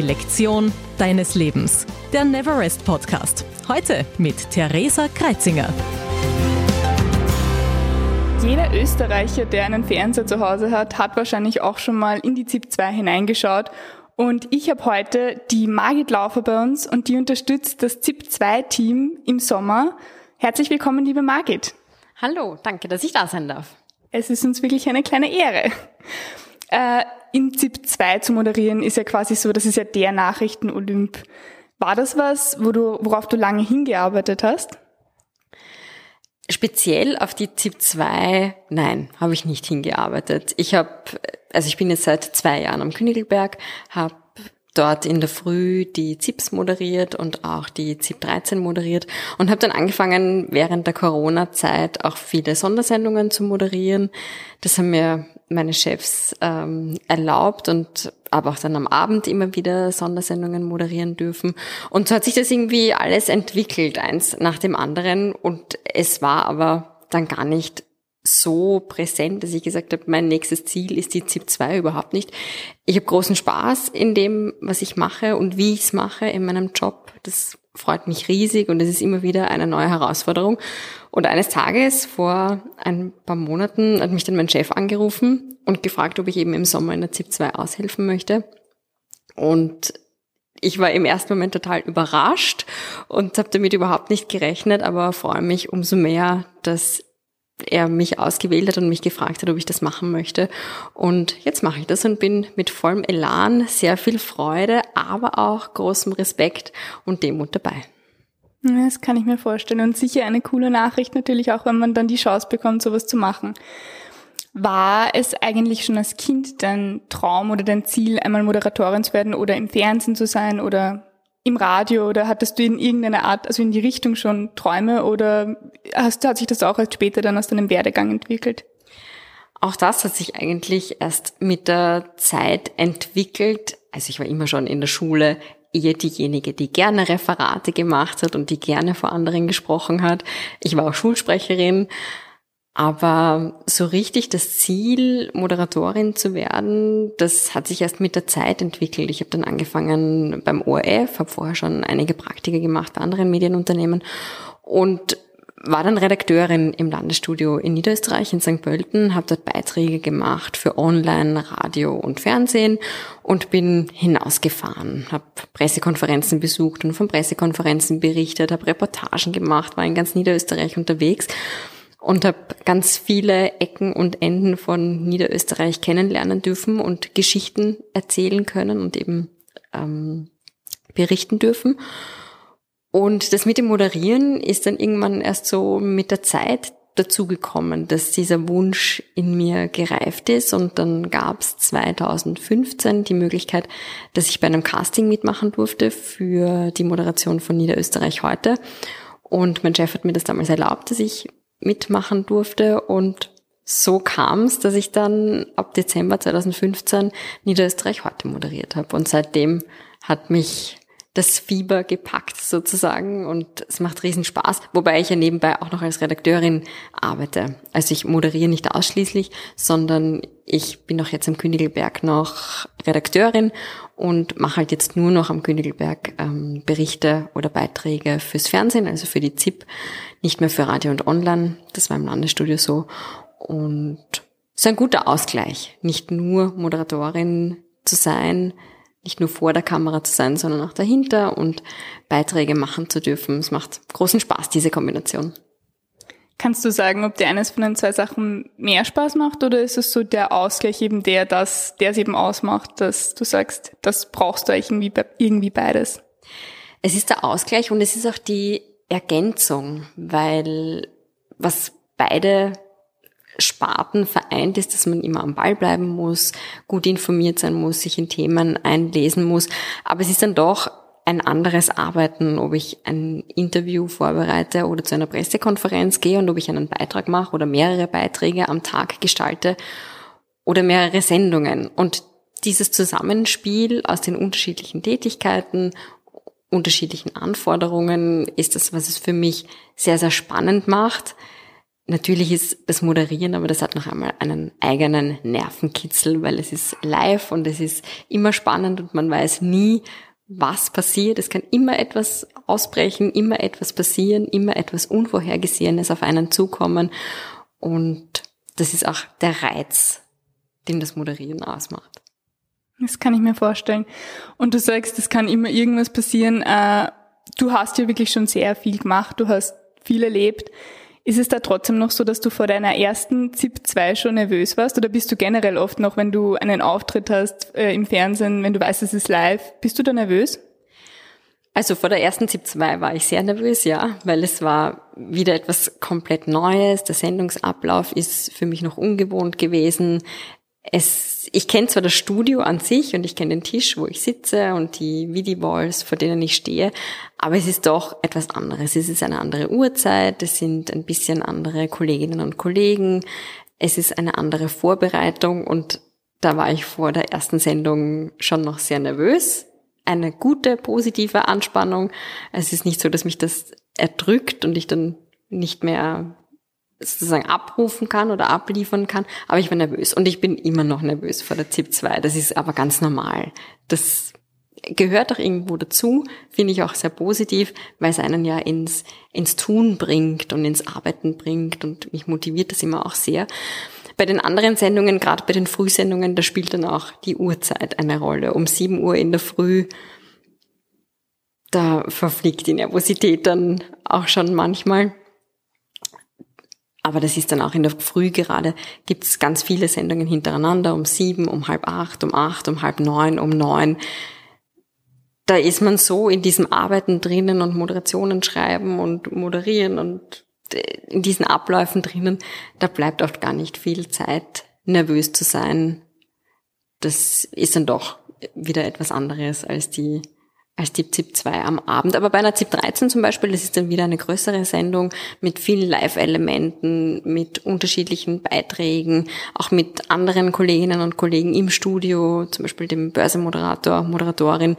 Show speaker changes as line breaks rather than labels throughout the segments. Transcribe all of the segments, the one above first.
Die Lektion deines Lebens. Der Neverest Podcast. Heute mit Theresa Kreitzinger.
Jeder Österreicher, der einen Fernseher zu Hause hat, hat wahrscheinlich auch schon mal in die ZIP 2 hineingeschaut. Und ich habe heute die Margit Laufer bei uns und die unterstützt das ZIP 2 Team im Sommer. Herzlich willkommen, liebe Margit.
Hallo, danke, dass ich da sein darf.
Es ist uns wirklich eine kleine Ehre. Äh, in ZIP 2 zu moderieren ist ja quasi so, das ist ja der Nachrichten-Olymp. War das was, wo du, worauf du lange hingearbeitet hast?
Speziell auf die ZIP 2, nein, habe ich nicht hingearbeitet. Ich habe, also ich bin jetzt seit zwei Jahren am Königelberg, habe dort in der Früh die ZIPs moderiert und auch die ZIP 13 moderiert und habe dann angefangen, während der Corona-Zeit auch viele Sondersendungen zu moderieren. Das haben mir meine Chefs ähm, erlaubt und aber auch dann am Abend immer wieder Sondersendungen moderieren dürfen. Und so hat sich das irgendwie alles entwickelt, eins nach dem anderen. Und es war aber dann gar nicht so präsent, dass ich gesagt habe, mein nächstes Ziel ist die ZIP 2 überhaupt nicht. Ich habe großen Spaß in dem, was ich mache und wie ich es mache in meinem Job. Das freut mich riesig und es ist immer wieder eine neue Herausforderung. Und eines Tages, vor ein paar Monaten, hat mich dann mein Chef angerufen und gefragt, ob ich eben im Sommer in der ZIP 2 aushelfen möchte. Und ich war im ersten Moment total überrascht und habe damit überhaupt nicht gerechnet, aber freue mich umso mehr, dass er mich ausgewählt hat und mich gefragt hat, ob ich das machen möchte. Und jetzt mache ich das und bin mit vollem Elan, sehr viel Freude, aber auch großem Respekt und Demut dabei.
Das kann ich mir vorstellen. Und sicher eine coole Nachricht natürlich auch, wenn man dann die Chance bekommt, sowas zu machen. War es eigentlich schon als Kind dein Traum oder dein Ziel, einmal Moderatorin zu werden oder im Fernsehen zu sein oder im Radio oder hattest du in irgendeiner Art, also in die Richtung schon Träume oder hast, hat sich das auch erst später dann aus deinem Werdegang entwickelt?
Auch das hat sich eigentlich erst mit der Zeit entwickelt. Also ich war immer schon in der Schule eher diejenige, die gerne Referate gemacht hat und die gerne vor anderen gesprochen hat. Ich war auch Schulsprecherin aber so richtig das Ziel, Moderatorin zu werden, das hat sich erst mit der Zeit entwickelt. Ich habe dann angefangen beim ORF, habe vorher schon einige Praktika gemacht bei anderen Medienunternehmen und war dann Redakteurin im Landesstudio in Niederösterreich in St. Pölten, habe dort Beiträge gemacht für Online, Radio und Fernsehen und bin hinausgefahren, habe Pressekonferenzen besucht und von Pressekonferenzen berichtet, habe Reportagen gemacht, war in ganz Niederösterreich unterwegs und habe ganz viele Ecken und Enden von Niederösterreich kennenlernen dürfen und Geschichten erzählen können und eben ähm, berichten dürfen. Und das mit dem Moderieren ist dann irgendwann erst so mit der Zeit dazugekommen, dass dieser Wunsch in mir gereift ist und dann gab es 2015 die Möglichkeit, dass ich bei einem Casting mitmachen durfte für die Moderation von Niederösterreich heute. Und mein Chef hat mir das damals erlaubt, dass ich mitmachen durfte und so kam es, dass ich dann ab Dezember 2015 Niederösterreich heute moderiert habe. Und seitdem hat mich das Fieber gepackt sozusagen und es macht riesen Spaß, wobei ich ja nebenbei auch noch als Redakteurin arbeite. Also ich moderiere nicht ausschließlich, sondern ich bin auch jetzt am Königelberg noch Redakteurin und mache halt jetzt nur noch am Königelberg ähm, Berichte oder Beiträge fürs Fernsehen, also für die ZIP, nicht mehr für Radio und Online. Das war im Landesstudio so. Und es ist ein guter Ausgleich, nicht nur Moderatorin zu sein, nicht nur vor der Kamera zu sein, sondern auch dahinter und Beiträge machen zu dürfen. Es macht großen Spaß, diese Kombination.
Kannst du sagen, ob dir eines von den zwei Sachen mehr Spaß macht oder ist es so der Ausgleich eben der, das, der es eben ausmacht, dass du sagst, das brauchst du eigentlich irgendwie, irgendwie beides?
Es ist der Ausgleich und es ist auch die Ergänzung, weil was beide Sparten vereint ist, dass man immer am Ball bleiben muss, gut informiert sein muss, sich in Themen einlesen muss. Aber es ist dann doch ein anderes Arbeiten, ob ich ein Interview vorbereite oder zu einer Pressekonferenz gehe und ob ich einen Beitrag mache oder mehrere Beiträge am Tag gestalte oder mehrere Sendungen. Und dieses Zusammenspiel aus den unterschiedlichen Tätigkeiten, unterschiedlichen Anforderungen ist das, was es für mich sehr, sehr spannend macht Natürlich ist das Moderieren, aber das hat noch einmal einen eigenen Nervenkitzel, weil es ist live und es ist immer spannend und man weiß nie, was passiert. Es kann immer etwas ausbrechen, immer etwas passieren, immer etwas Unvorhergesehenes auf einen zukommen. Und das ist auch der Reiz, den das Moderieren ausmacht.
Das kann ich mir vorstellen. Und du sagst, es kann immer irgendwas passieren. Äh, du hast ja wirklich schon sehr viel gemacht. Du hast viel erlebt. Ist es da trotzdem noch so, dass du vor deiner ersten ZIP 2 schon nervös warst? Oder bist du generell oft noch, wenn du einen Auftritt hast äh, im Fernsehen, wenn du weißt, es ist live, bist du da nervös?
Also vor der ersten ZIP 2 war ich sehr nervös, ja, weil es war wieder etwas komplett Neues. Der Sendungsablauf ist für mich noch ungewohnt gewesen es, ich kenne zwar das Studio an sich und ich kenne den Tisch, wo ich sitze und die Vidi-Walls, vor denen ich stehe, aber es ist doch etwas anderes. Es ist eine andere Uhrzeit, es sind ein bisschen andere Kolleginnen und Kollegen, es ist eine andere Vorbereitung und da war ich vor der ersten Sendung schon noch sehr nervös. Eine gute, positive Anspannung. Es ist nicht so, dass mich das erdrückt und ich dann nicht mehr sozusagen abrufen kann oder abliefern kann, aber ich war nervös und ich bin immer noch nervös vor der ZIP 2. Das ist aber ganz normal. Das gehört auch irgendwo dazu, finde ich auch sehr positiv, weil es einen ja ins, ins Tun bringt und ins Arbeiten bringt und mich motiviert das immer auch sehr. Bei den anderen Sendungen, gerade bei den Frühsendungen, da spielt dann auch die Uhrzeit eine Rolle. Um 7 Uhr in der Früh, da verfliegt die Nervosität dann auch schon manchmal. Aber das ist dann auch in der Früh gerade, gibt es ganz viele Sendungen hintereinander, um sieben, um halb acht, um acht, um halb neun, um neun. Da ist man so in diesem Arbeiten drinnen und Moderationen schreiben und moderieren und in diesen Abläufen drinnen, da bleibt oft gar nicht viel Zeit, nervös zu sein. Das ist dann doch wieder etwas anderes als die als Tipp ZIP 2 am Abend. Aber bei einer ZIP 13 zum Beispiel, das ist dann wieder eine größere Sendung mit vielen Live-Elementen, mit unterschiedlichen Beiträgen, auch mit anderen Kolleginnen und Kollegen im Studio, zum Beispiel dem Börsenmoderator, Moderatorin,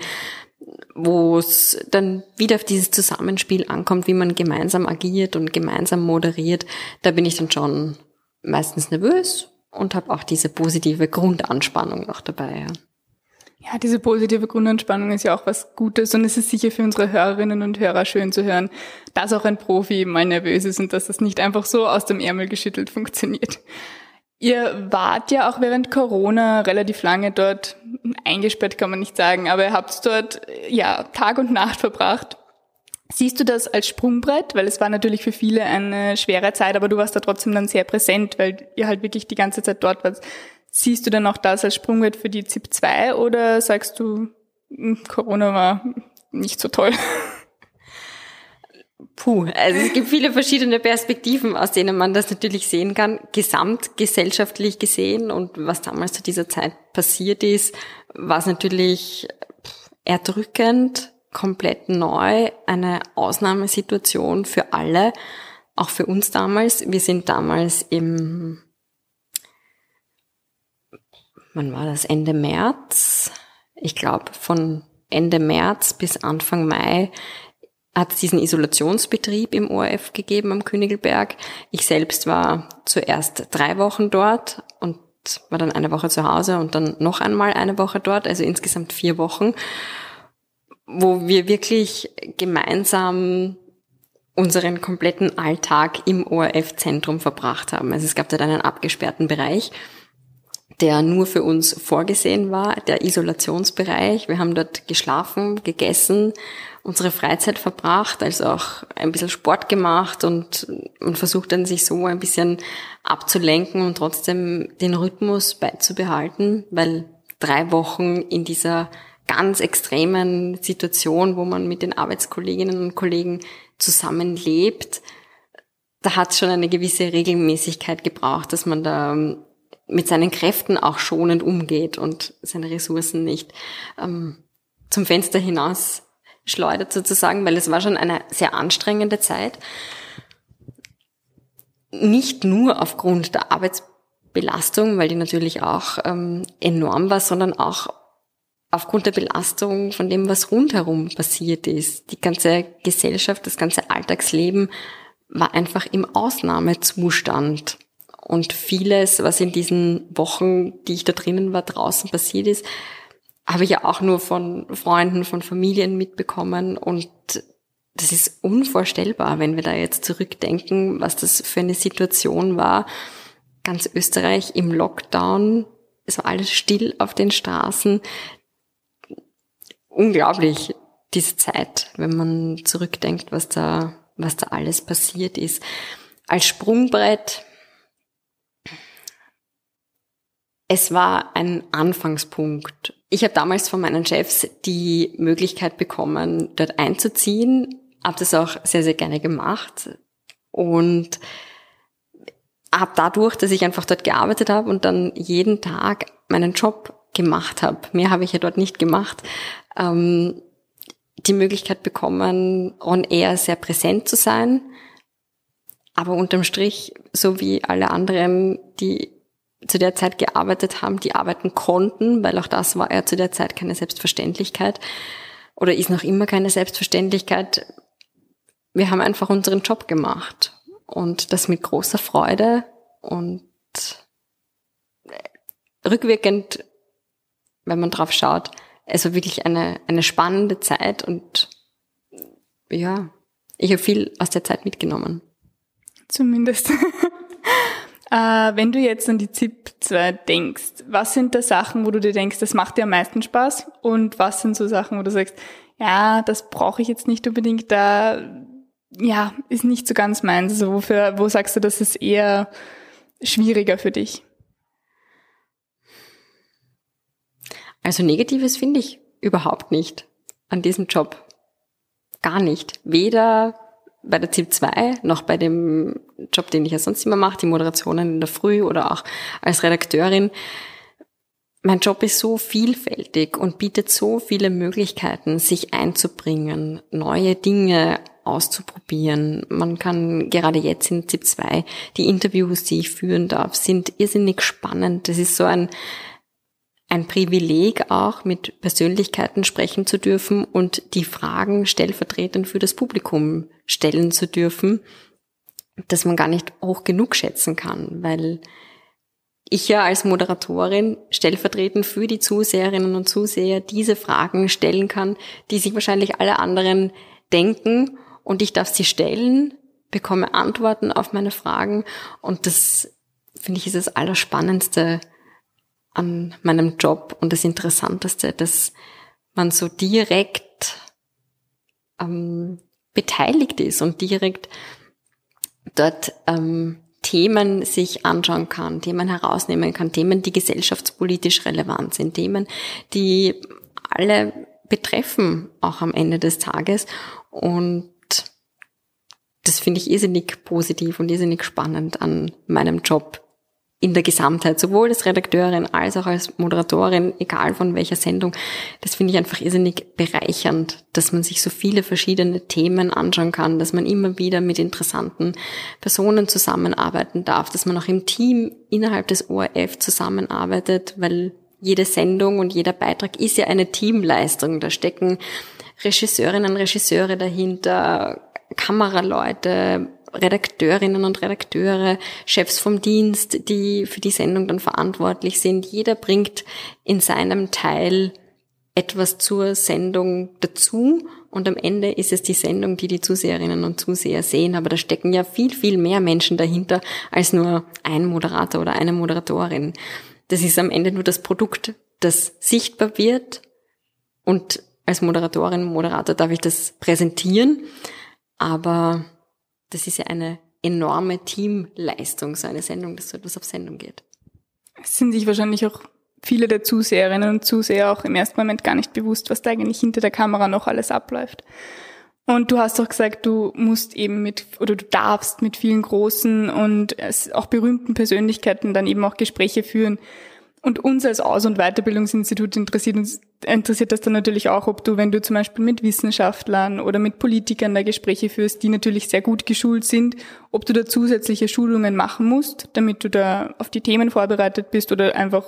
wo es dann wieder auf dieses Zusammenspiel ankommt, wie man gemeinsam agiert und gemeinsam moderiert. Da bin ich dann schon meistens nervös und habe auch diese positive Grundanspannung noch dabei. Ja.
Ja, diese positive Grundentspannung ist ja auch was Gutes und es ist sicher für unsere Hörerinnen und Hörer schön zu hören, dass auch ein Profi mal nervös ist und dass das nicht einfach so aus dem Ärmel geschüttelt funktioniert. Ihr wart ja auch während Corona relativ lange dort eingesperrt, kann man nicht sagen, aber ihr habt dort ja Tag und Nacht verbracht. Siehst du das als Sprungbrett? Weil es war natürlich für viele eine schwere Zeit, aber du warst da trotzdem dann sehr präsent, weil ihr halt wirklich die ganze Zeit dort wart. Siehst du denn auch das als Sprungwert für die ZIP 2 oder sagst du, hm, Corona war nicht so toll?
Puh, also es gibt viele verschiedene Perspektiven, aus denen man das natürlich sehen kann. Gesamtgesellschaftlich gesehen und was damals zu dieser Zeit passiert ist, war es natürlich erdrückend, komplett neu, eine Ausnahmesituation für alle, auch für uns damals. Wir sind damals im wann war das? Ende März. Ich glaube, von Ende März bis Anfang Mai hat es diesen Isolationsbetrieb im ORF gegeben am Königelberg. Ich selbst war zuerst drei Wochen dort und war dann eine Woche zu Hause und dann noch einmal eine Woche dort, also insgesamt vier Wochen, wo wir wirklich gemeinsam unseren kompletten Alltag im ORF-Zentrum verbracht haben. Also es gab dort einen abgesperrten Bereich der nur für uns vorgesehen war, der Isolationsbereich. Wir haben dort geschlafen, gegessen, unsere Freizeit verbracht, also auch ein bisschen Sport gemacht und man versucht dann sich so ein bisschen abzulenken und trotzdem den Rhythmus beizubehalten, weil drei Wochen in dieser ganz extremen Situation, wo man mit den Arbeitskolleginnen und Kollegen zusammenlebt, da hat es schon eine gewisse Regelmäßigkeit gebraucht, dass man da mit seinen Kräften auch schonend umgeht und seine Ressourcen nicht ähm, zum Fenster hinaus schleudert sozusagen, weil es war schon eine sehr anstrengende Zeit. Nicht nur aufgrund der Arbeitsbelastung, weil die natürlich auch ähm, enorm war, sondern auch aufgrund der Belastung von dem, was rundherum passiert ist. Die ganze Gesellschaft, das ganze Alltagsleben war einfach im Ausnahmezustand. Und vieles, was in diesen Wochen, die ich da drinnen war, draußen passiert ist, habe ich ja auch nur von Freunden, von Familien mitbekommen. Und das ist unvorstellbar, wenn wir da jetzt zurückdenken, was das für eine Situation war. Ganz Österreich im Lockdown, es war alles still auf den Straßen. Unglaublich, diese Zeit, wenn man zurückdenkt, was da, was da alles passiert ist. Als Sprungbrett es war ein Anfangspunkt. Ich habe damals von meinen Chefs die Möglichkeit bekommen, dort einzuziehen, habe das auch sehr, sehr gerne gemacht und habe dadurch, dass ich einfach dort gearbeitet habe und dann jeden Tag meinen Job gemacht habe, mehr habe ich ja dort nicht gemacht, ähm, die Möglichkeit bekommen, on air sehr präsent zu sein, aber unterm Strich, so wie alle anderen, die zu der Zeit gearbeitet haben, die arbeiten konnten, weil auch das war ja zu der Zeit keine Selbstverständlichkeit oder ist noch immer keine Selbstverständlichkeit. Wir haben einfach unseren Job gemacht und das mit großer Freude und rückwirkend, wenn man drauf schaut, war wirklich eine, eine spannende Zeit und ja, ich habe viel aus der Zeit mitgenommen.
Zumindest. Äh, wenn du jetzt an die ZIP 2 denkst, was sind da Sachen, wo du dir denkst, das macht dir am meisten Spaß? Und was sind so Sachen, wo du sagst, ja, das brauche ich jetzt nicht unbedingt, da, ja, ist nicht so ganz meins. Also wofür, wo sagst du, das ist eher schwieriger für dich?
Also Negatives finde ich überhaupt nicht an diesem Job. Gar nicht. Weder bei der ZIP 2 noch bei dem Job, den ich ja sonst immer mache, die Moderationen in der Früh oder auch als Redakteurin. Mein Job ist so vielfältig und bietet so viele Möglichkeiten, sich einzubringen, neue Dinge auszuprobieren. Man kann gerade jetzt in ZIP 2, die Interviews, die ich führen darf, sind irrsinnig spannend. Das ist so ein, ein Privileg auch, mit Persönlichkeiten sprechen zu dürfen und die Fragen stellvertretend für das Publikum stellen zu dürfen, dass man gar nicht hoch genug schätzen kann, weil ich ja als Moderatorin stellvertretend für die Zuseherinnen und Zuseher diese Fragen stellen kann, die sich wahrscheinlich alle anderen denken und ich darf sie stellen, bekomme Antworten auf meine Fragen und das finde ich ist das Allerspannendste an meinem Job und das Interessanteste, dass man so direkt ähm, beteiligt ist und direkt dort ähm, Themen sich anschauen kann, Themen herausnehmen kann, Themen, die gesellschaftspolitisch relevant sind, Themen, die alle betreffen, auch am Ende des Tages. Und das finde ich irrsinnig positiv und irrsinnig spannend an meinem Job, in der Gesamtheit, sowohl als Redakteurin als auch als Moderatorin, egal von welcher Sendung. Das finde ich einfach irrsinnig bereichernd, dass man sich so viele verschiedene Themen anschauen kann, dass man immer wieder mit interessanten Personen zusammenarbeiten darf, dass man auch im Team innerhalb des ORF zusammenarbeitet, weil jede Sendung und jeder Beitrag ist ja eine Teamleistung. Da stecken Regisseurinnen, Regisseure dahinter, Kameraleute, Redakteurinnen und Redakteure, Chefs vom Dienst, die für die Sendung dann verantwortlich sind. Jeder bringt in seinem Teil etwas zur Sendung dazu und am Ende ist es die Sendung, die die Zuseherinnen und Zuseher sehen. Aber da stecken ja viel, viel mehr Menschen dahinter als nur ein Moderator oder eine Moderatorin. Das ist am Ende nur das Produkt, das sichtbar wird und als Moderatorin, Moderator darf ich das präsentieren. Aber das ist ja eine enorme Teamleistung, so eine Sendung, dass so etwas auf Sendung geht.
Es sind sich wahrscheinlich auch viele der Zuseherinnen und Zuseher auch im ersten Moment gar nicht bewusst, was da eigentlich hinter der Kamera noch alles abläuft. Und du hast auch gesagt, du musst eben mit, oder du darfst mit vielen großen und auch berühmten Persönlichkeiten dann eben auch Gespräche führen. Und uns als Aus- und Weiterbildungsinstitut interessiert uns, interessiert das dann natürlich auch, ob du, wenn du zum Beispiel mit Wissenschaftlern oder mit Politikern da Gespräche führst, die natürlich sehr gut geschult sind, ob du da zusätzliche Schulungen machen musst, damit du da auf die Themen vorbereitet bist oder einfach,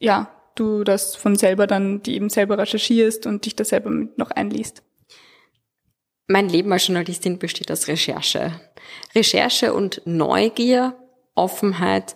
ja, du das von selber dann, die eben selber recherchierst und dich da selber mit noch einliest.
mein Leben als Journalistin besteht aus Recherche. Recherche und Neugier, Offenheit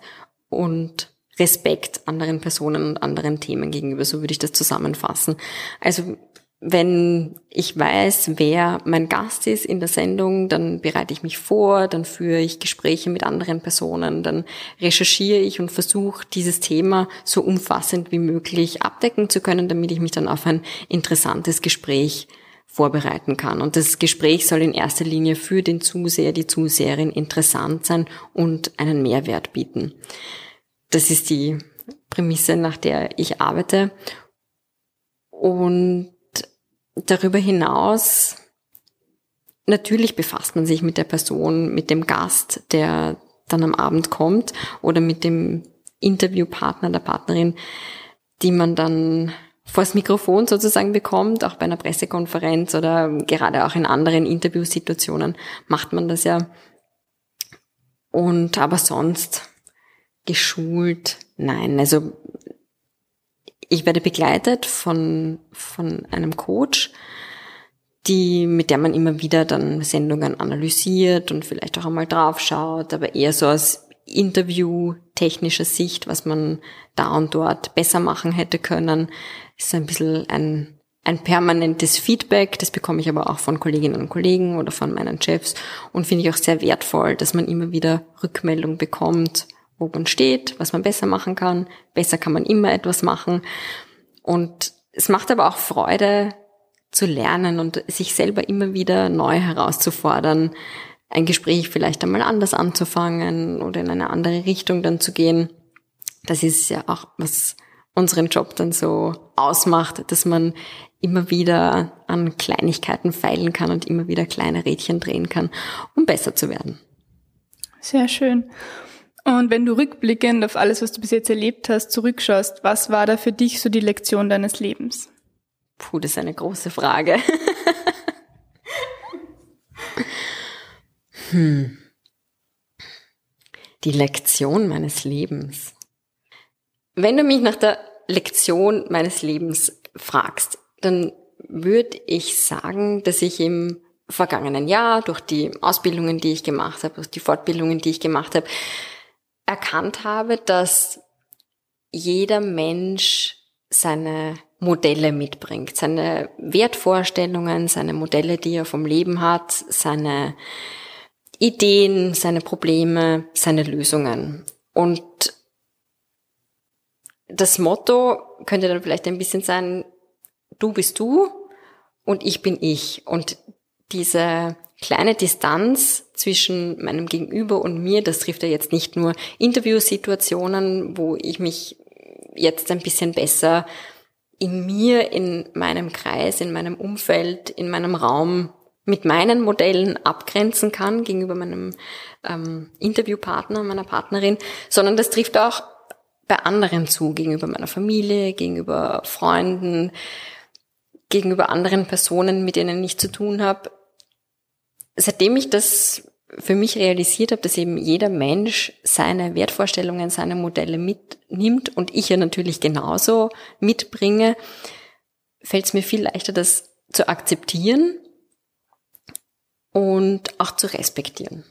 und Respekt anderen Personen und anderen Themen gegenüber, so würde ich das zusammenfassen. Also wenn ich weiß, wer mein Gast ist in der Sendung, dann bereite ich mich vor, dann führe ich Gespräche mit anderen Personen, dann recherchiere ich und versuche dieses Thema so umfassend wie möglich abdecken zu können, damit ich mich dann auf ein interessantes Gespräch vorbereiten kann. Und das Gespräch soll in erster Linie für den Zuseher, die Zuseherin interessant sein und einen Mehrwert bieten. Das ist die Prämisse, nach der ich arbeite. Und darüber hinaus, natürlich befasst man sich mit der Person, mit dem Gast, der dann am Abend kommt oder mit dem Interviewpartner, der Partnerin, die man dann vors Mikrofon sozusagen bekommt, auch bei einer Pressekonferenz oder gerade auch in anderen Interviewsituationen macht man das ja. Und aber sonst geschult, nein. Also ich werde begleitet von, von einem Coach, die, mit der man immer wieder dann Sendungen analysiert und vielleicht auch einmal draufschaut, aber eher so aus Interview-technischer Sicht, was man da und dort besser machen hätte können. ist ein bisschen ein, ein permanentes Feedback, das bekomme ich aber auch von Kolleginnen und Kollegen oder von meinen Chefs und finde ich auch sehr wertvoll, dass man immer wieder Rückmeldung bekommt wo man steht, was man besser machen kann. Besser kann man immer etwas machen. Und es macht aber auch Freude zu lernen und sich selber immer wieder neu herauszufordern, ein Gespräch vielleicht einmal anders anzufangen oder in eine andere Richtung dann zu gehen. Das ist ja auch, was unseren Job dann so ausmacht, dass man immer wieder an Kleinigkeiten feilen kann und immer wieder kleine Rädchen drehen kann, um besser zu werden.
Sehr schön. Und wenn du rückblickend auf alles, was du bis jetzt erlebt hast, zurückschaust, was war da für dich so die Lektion deines Lebens?
Puh, das ist eine große Frage. hm. Die Lektion meines Lebens. Wenn du mich nach der Lektion meines Lebens fragst, dann würde ich sagen, dass ich im vergangenen Jahr durch die Ausbildungen, die ich gemacht habe, durch die Fortbildungen, die ich gemacht habe, erkannt habe, dass jeder Mensch seine Modelle mitbringt, seine Wertvorstellungen, seine Modelle, die er vom Leben hat, seine Ideen, seine Probleme, seine Lösungen. Und das Motto könnte dann vielleicht ein bisschen sein, du bist du und ich bin ich. Und diese kleine Distanz zwischen meinem Gegenüber und mir, das trifft ja jetzt nicht nur Interviewsituationen, wo ich mich jetzt ein bisschen besser in mir, in meinem Kreis, in meinem Umfeld, in meinem Raum mit meinen Modellen abgrenzen kann gegenüber meinem ähm, Interviewpartner, meiner Partnerin, sondern das trifft auch bei anderen zu, gegenüber meiner Familie, gegenüber Freunden, gegenüber anderen Personen, mit denen ich zu tun habe seitdem ich das für mich realisiert habe, dass eben jeder Mensch seine Wertvorstellungen, seine Modelle mitnimmt und ich ja natürlich genauso mitbringe, fällt es mir viel leichter, das zu akzeptieren und auch zu respektieren.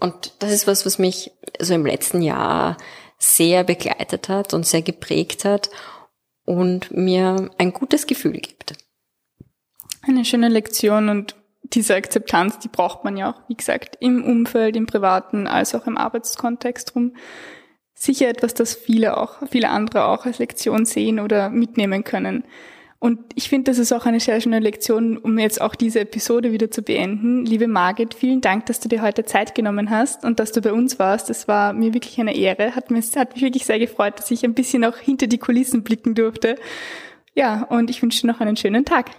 Und das ist was, was mich so im letzten Jahr sehr begleitet hat und sehr geprägt hat und mir ein gutes Gefühl gibt.
Eine schöne Lektion und diese Akzeptanz, die braucht man ja auch, wie gesagt, im Umfeld, im privaten, als auch im Arbeitskontext rum. Sicher etwas, das viele auch, viele andere auch als Lektion sehen oder mitnehmen können. Und ich finde, das ist auch eine sehr schöne Lektion, um jetzt auch diese Episode wieder zu beenden. Liebe Margit, vielen Dank, dass du dir heute Zeit genommen hast und dass du bei uns warst. Das war mir wirklich eine Ehre. Hat, mir, hat mich wirklich sehr gefreut, dass ich ein bisschen auch hinter die Kulissen blicken durfte. Ja, und ich wünsche dir noch einen schönen Tag.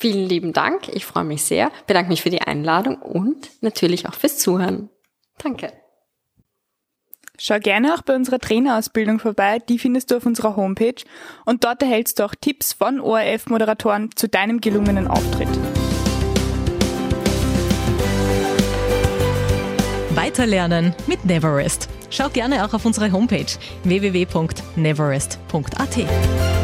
Vielen lieben Dank. Ich freue mich sehr. Bedanke mich für die Einladung und natürlich auch fürs Zuhören. Danke.
Schau gerne auch bei unserer Trainerausbildung vorbei, die findest du auf unserer Homepage und dort erhältst du auch Tipps von ORF-Moderatoren zu deinem gelungenen Auftritt.
Weiterlernen mit Neverest. Schau gerne auch auf unsere Homepage www.neverest.at.